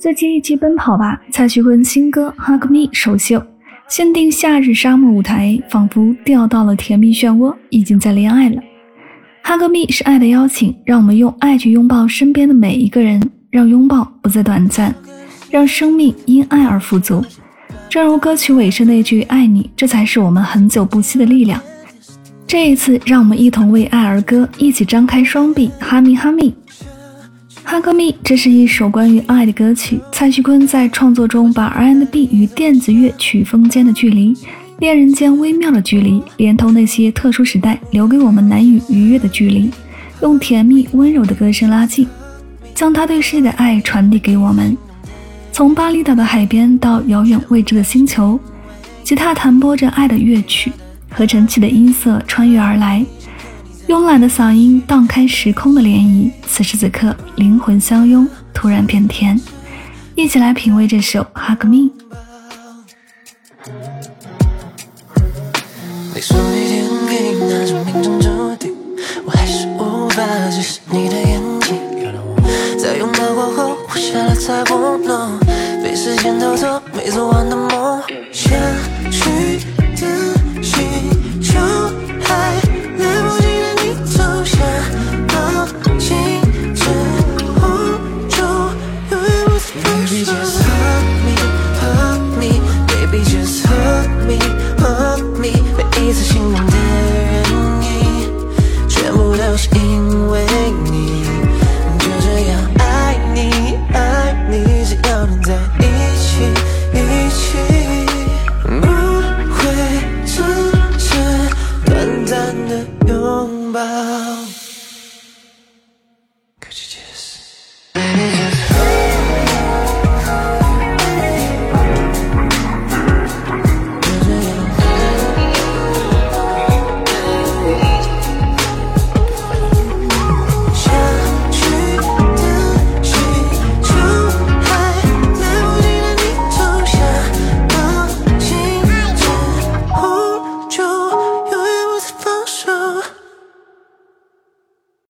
最近一期《奔跑吧》，蔡徐坤新歌《Hug Me》首秀，限定夏日沙漠舞台，仿佛掉到了甜蜜漩涡，已经在恋爱了。《Hug Me》是爱的邀请，让我们用爱去拥抱身边的每一个人，让拥抱不再短暂，让生命因爱而富足。正如歌曲尾声那句“爱你”，这才是我们恒久不息的力量。这一次，让我们一同为爱而歌，一起张开双臂，哈密哈密。《Hug Me》这是一首关于爱的歌曲。蔡徐坤在创作中把 R&B 与电子乐曲风间的距离、恋人间微妙的距离，连同那些特殊时代留给我们难以逾越的距离，用甜蜜温柔的歌声拉近，将他对世界的爱传递给我们。从巴厘岛的海边到遥远未知的星球，吉他弹拨着爱的乐曲，合成器的音色穿越而来。慵懒的嗓音荡开时空的涟漪，此时此刻灵魂相拥，突然变甜。一起来品味这首《Hug Me》。你说一天给那是命中注定，我还是无法直视你的眼睛。在拥抱过后，我下了才不能被时间偷走没做完的梦。baby just hug me hug mebaby just hug me hug me. 每一次心动的原因全部都是因为你。就这样爱你爱你只要能在一起一起。不会只是短暂的拥抱。